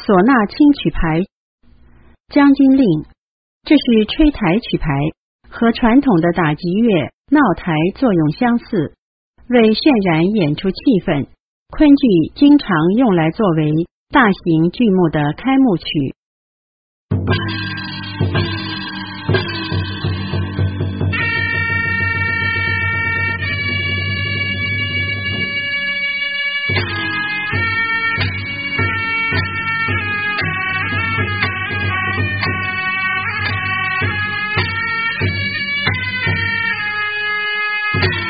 唢呐轻曲牌，将军令，这是吹台曲牌，和传统的打击乐闹台作用相似，为渲染演出气氛。昆剧经常用来作为大型剧目的开幕曲。Thank you.